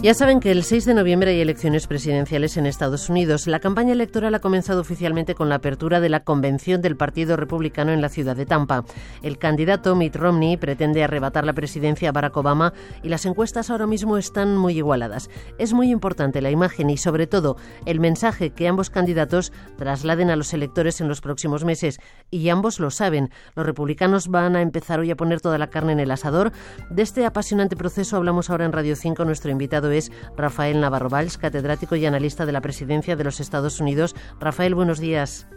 Ya saben que el 6 de noviembre hay elecciones presidenciales en Estados Unidos. La campaña electoral ha comenzado oficialmente con la apertura de la convención del Partido Republicano en la ciudad de Tampa. El candidato Mitt Romney pretende arrebatar la presidencia a Barack Obama y las encuestas ahora mismo están muy igualadas. Es muy importante la imagen y sobre todo el mensaje que ambos candidatos trasladen a los electores en los próximos meses y ambos lo saben. Los republicanos van a empezar hoy a poner toda la carne en el asador. De este apasionante proceso hablamos ahora en Radio 5. Nuestro invitado es Rafael Navarro Valls, catedrático y analista de la presidencia de los Estados Unidos. Rafael, buenos días.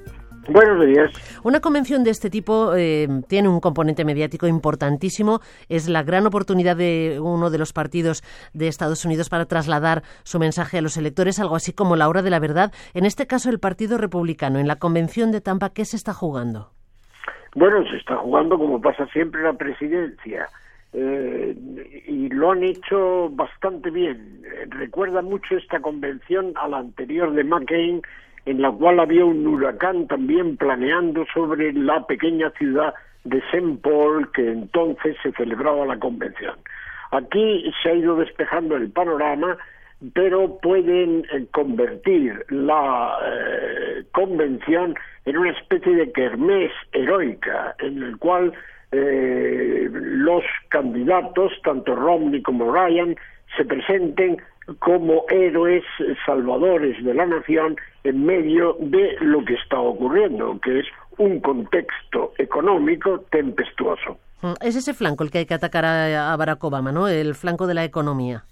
Buenos días. Una convención de este tipo eh, tiene un componente mediático importantísimo. Es la gran oportunidad de uno de los partidos de Estados Unidos para trasladar su mensaje a los electores, algo así como la hora de la verdad. En este caso, el Partido Republicano, en la convención de Tampa, ¿qué se está jugando? Bueno, se está jugando como pasa siempre la presidencia. Eh, y lo han hecho bastante bien. Recuerda mucho esta convención a la anterior de McCain, en la cual había un huracán también planeando sobre la pequeña ciudad de St. Paul, que entonces se celebraba la convención. Aquí se ha ido despejando el panorama, pero pueden eh, convertir la eh, convención en una especie de kermés heroica, en el cual eh, los candidatos, tanto Romney como Ryan, se presenten como héroes salvadores de la nación en medio de lo que está ocurriendo, que es un contexto económico tempestuoso. Mm, es ese flanco el que hay que atacar a Barack Obama, ¿no? El flanco de la economía.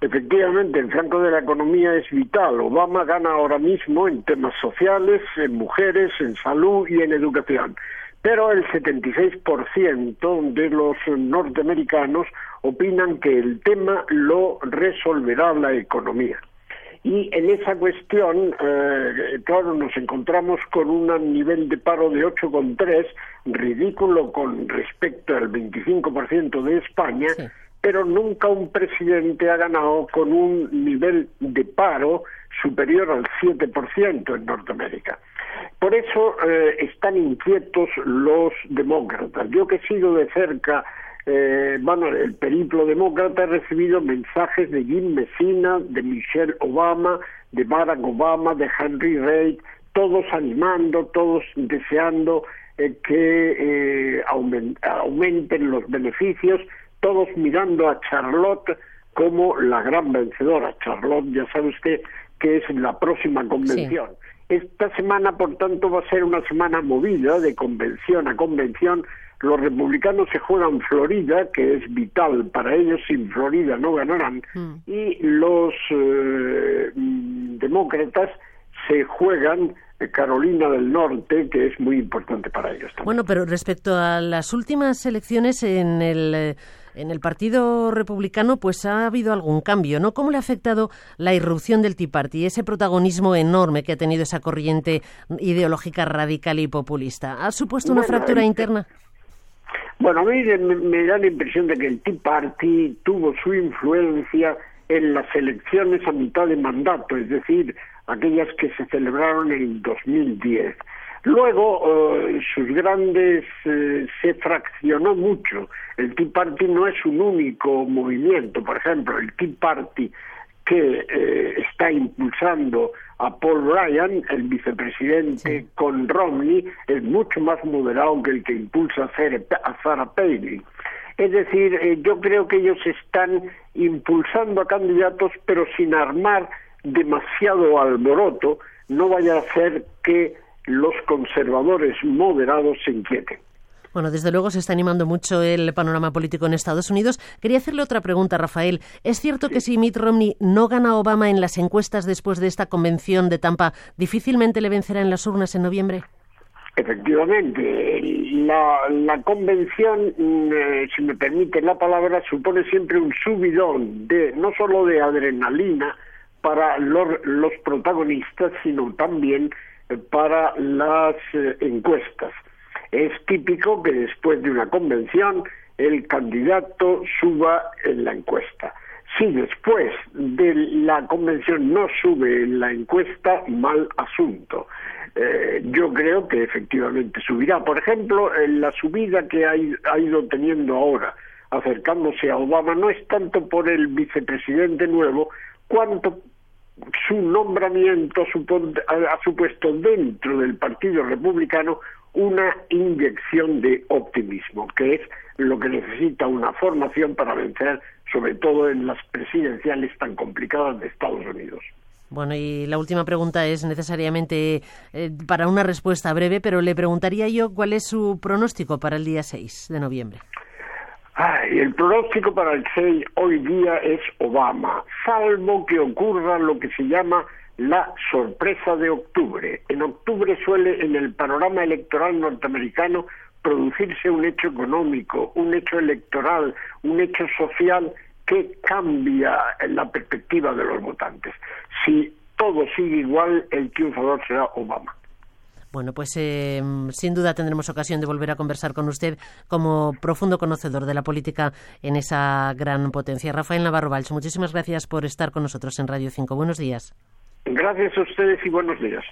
Efectivamente, el flanco de la economía es vital. Obama gana ahora mismo en temas sociales, en mujeres, en salud y en educación pero el 76% de los norteamericanos opinan que el tema lo resolverá la economía. Y en esa cuestión, eh, claro, nos encontramos con un nivel de paro de 8,3, ridículo con respecto al 25% de España, pero nunca un presidente ha ganado con un nivel de paro superior al 7% en Norteamérica. Por eso eh, están inquietos los demócratas. Yo que he sido de cerca, eh, bueno, el periplo demócrata, he recibido mensajes de Jim Messina, de Michelle Obama, de Barack Obama, de Henry Reid, todos animando, todos deseando eh, que aumenten los beneficios, todos mirando a Charlotte como la gran vencedora. Charlotte, ya sabe usted que es la próxima convención. Esta semana, por tanto, va a ser una semana movida de convención a convención. Los republicanos se juegan Florida, que es vital para ellos, sin Florida no ganarán, hmm. y los eh, demócratas se juegan Carolina del Norte, que es muy importante para ellos. También. Bueno, pero respecto a las últimas elecciones en el eh, en el Partido Republicano pues ha habido algún cambio, ¿no? ¿Cómo le ha afectado la irrupción del Tea Party, ese protagonismo enorme que ha tenido esa corriente ideológica radical y populista? ¿Ha supuesto una fractura interna? Bueno, a mí me, da la impresión de que el Tea Party tuvo su influencia en las elecciones a mitad de mandato, es decir, aquellas que se celebraron en 2010. Luego, eh, sus grandes eh, se fraccionó mucho. El Tea Party no es un único movimiento. Por ejemplo, el Tea Party que eh, está impulsando a Paul Ryan, el vicepresidente, con Romney, es mucho más moderado que el que impulsa a Sarah Palin. Es decir, yo creo que ellos están impulsando a candidatos, pero sin armar demasiado alboroto, no vaya a ser que los conservadores moderados se inquieten. Bueno, desde luego se está animando mucho el panorama político en Estados Unidos. Quería hacerle otra pregunta, Rafael. ¿Es cierto que si Mitt Romney no gana a Obama en las encuestas después de esta convención de Tampa, difícilmente le vencerá en las urnas en noviembre? Efectivamente, la, convención, mm, eh, si me permite la palabra, supone siempre un subidón de no solo de adrenalina para los protagonistas, sino también para las eh, encuestas. Es típico que después de una convención el candidato suba en la encuesta. Si después de la convención no sube en la encuesta, mal asunto. eh, yo creo que efectivamente subirá. Por ejemplo, la subida que ha, ha ido teniendo ahora, acercándose a Obama, no es tanto por el vicepresidente nuevo, cuanto su nombramiento ha supuesto dentro del Partido Republicano una inyección de optimismo, que es lo que necesita una formación para vencer, sobre todo en las presidenciales tan complicadas de Estados Unidos. Bueno, y la última pregunta es necesariamente eh, para una respuesta breve, pero le preguntaría yo cuál es su pronóstico para el día 6 de noviembre. El pronóstico para el 6 hoy día es Obama, salvo que ocurra lo que se llama la sorpresa de octubre. En octubre suele en el panorama electoral norteamericano producirse un hecho económico, un hecho electoral, un hecho social que cambia la perspectiva de los votantes. Si todo sigue igual, el triunfador será Obama. Bueno, pues eh, sin duda tendremos ocasión de volver a conversar con usted como profundo conocedor de la política en esa gran potencia. Rafael Navarro Valls, muchísimas gracias por estar con nosotros en Radio 5. Buenos días. Gracias a ustedes y buenos días.